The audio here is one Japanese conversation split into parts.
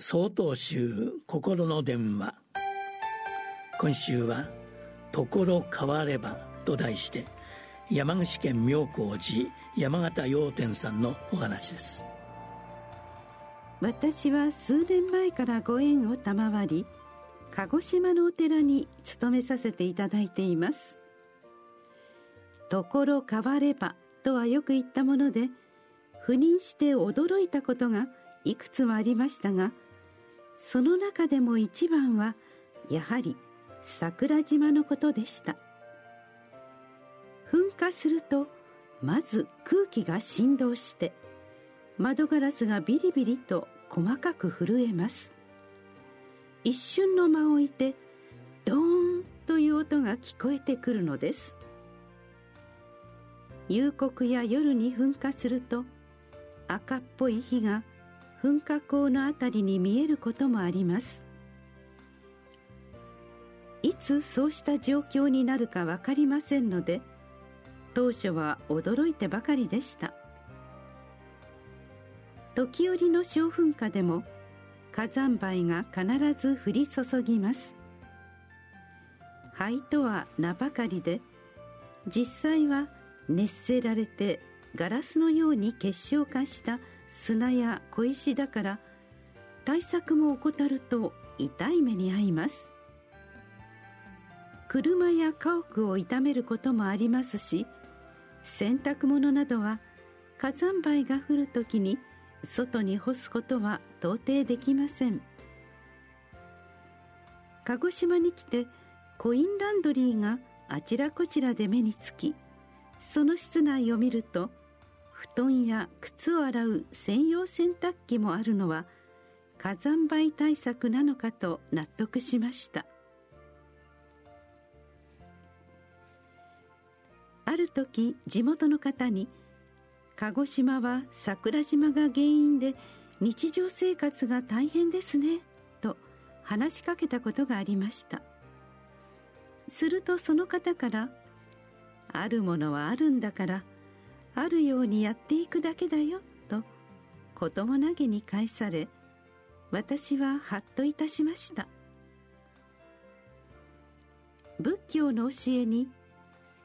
総統集心の電話。今週は「ところ変われば」と題して山口県妙高寺山形陽天さんのお話です。私は数年前からご縁を賜り鹿児島のお寺に勤めさせていただいていますところ変わればとはよく言ったもので赴任して驚いたことがいくつもありましたがその中でも一番はやはり桜島のことでした。噴火するとまず空気が振動して窓ガラスがビリビリと細かく震えます。一瞬の間を置いてドーンという音が聞こえてくるのです。夕刻や夜に噴火すると赤っぽい火が噴火口のあたりに見えることもあります。いつそうした状況になるか分かりませんので当初は驚いてばかりでした。時折の小噴火でも火山灰が必ず降り注ぎます。灰とは名ばかりで実際は熱せられてガラスのように結晶化した砂や小石だから対策も怠ると痛い目に遭います。車や家屋を傷めることもありますし洗濯物などは火山灰が降るときに外に干すことは到底できません。鹿児島に来てコインランドリーがあちらこちらで目につきその室内を見ると布団や靴を洗う専用洗濯機もあるのは火山灰対策なのかと納得しました。ある時地元の方に「鹿児島は桜島が原因で日常生活が大変ですね」と話しかけたことがありました。するとその方から「あるものはあるんだからあるようにやっていくだけだよと子供投げに返され私はハッといたしました。仏教の教えに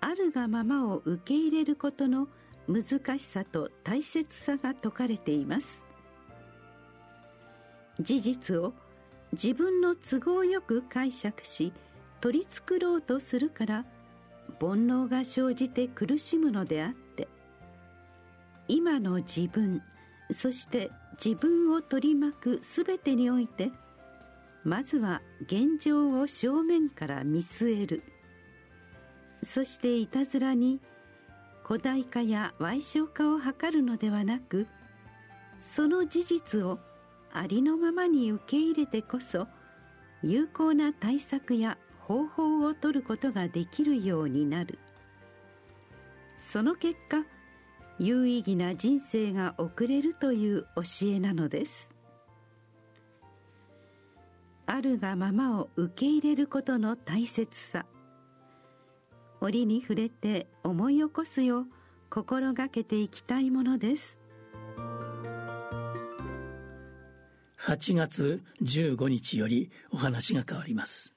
あるがままを受け入れることの難しさと大切さが説かれています。事実を自分の都合よく解釈し取り繕ろうとするから煩悩が生じて苦しむのであって今の自分そして自分を取り巻く全てにおいてまずは現状を正面から見据える。そしていたずらに古代化や矮小化を図るのではなくその事実をありのままに受け入れてこそ有効な対策や方法を取ることができるようになる。その結果有意義な人生が送れるという教えなのです。あるがままを受け入れることの大切さ。折に触れて思い起こすよう心がけていきたいものです。8月15日よりお話が変わります。